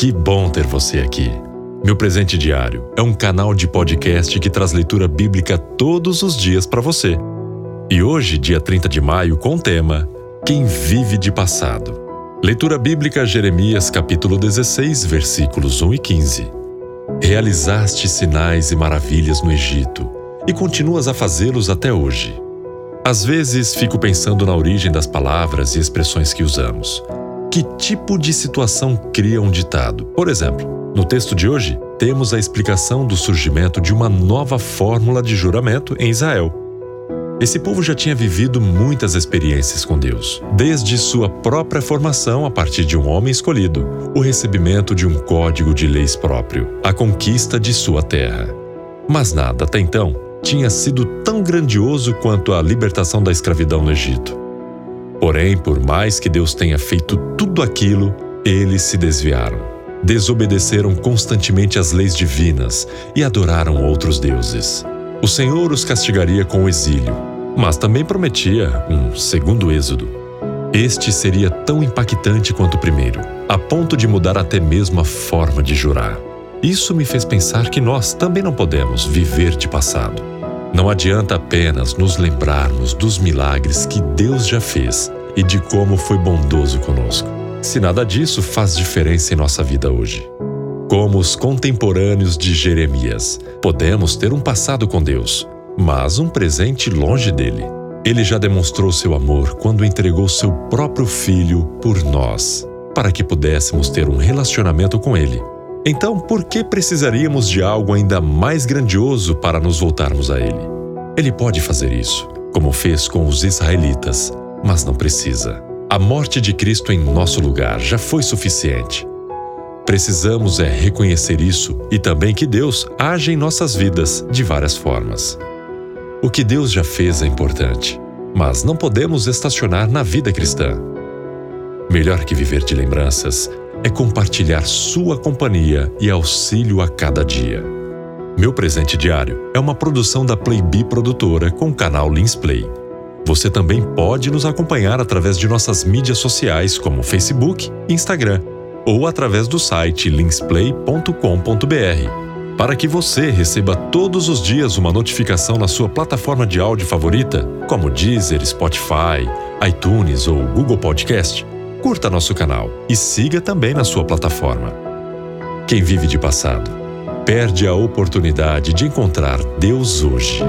Que bom ter você aqui. Meu Presente Diário é um canal de podcast que traz leitura bíblica todos os dias para você. E hoje, dia 30 de maio, com o tema Quem vive de passado. Leitura bíblica Jeremias capítulo 16, versículos 1 e 15. Realizaste sinais e maravilhas no Egito e continuas a fazê-los até hoje. Às vezes fico pensando na origem das palavras e expressões que usamos. Que tipo de situação cria um ditado? Por exemplo, no texto de hoje, temos a explicação do surgimento de uma nova fórmula de juramento em Israel. Esse povo já tinha vivido muitas experiências com Deus, desde sua própria formação a partir de um homem escolhido, o recebimento de um código de leis próprio, a conquista de sua terra. Mas nada até então tinha sido tão grandioso quanto a libertação da escravidão no Egito. Porém, por mais que Deus tenha feito tudo aquilo, eles se desviaram. Desobedeceram constantemente às leis divinas e adoraram outros deuses. O Senhor os castigaria com o exílio, mas também prometia um segundo êxodo. Este seria tão impactante quanto o primeiro, a ponto de mudar até mesmo a forma de jurar. Isso me fez pensar que nós também não podemos viver de passado. Não adianta apenas nos lembrarmos dos milagres que Deus já fez e de como foi bondoso conosco, se nada disso faz diferença em nossa vida hoje. Como os contemporâneos de Jeremias, podemos ter um passado com Deus, mas um presente longe dele. Ele já demonstrou seu amor quando entregou seu próprio filho por nós, para que pudéssemos ter um relacionamento com ele então, por que precisaríamos de algo ainda mais grandioso para nos voltarmos a Ele? Ele pode fazer isso, como fez com os israelitas, mas não precisa. A morte de Cristo em nosso lugar já foi suficiente. Precisamos é reconhecer isso e também que Deus age em nossas vidas de várias formas. O que Deus já fez é importante, mas não podemos estacionar na vida cristã. Melhor que viver de lembranças é compartilhar sua companhia e auxílio a cada dia. Meu presente diário é uma produção da Playbee Produtora com o canal Lins Play. Você também pode nos acompanhar através de nossas mídias sociais como Facebook e Instagram ou através do site linsplay.com.br para que você receba todos os dias uma notificação na sua plataforma de áudio favorita, como Deezer, Spotify, iTunes ou Google Podcast curta nosso canal e siga também na sua plataforma. Quem vive de passado perde a oportunidade de encontrar Deus hoje.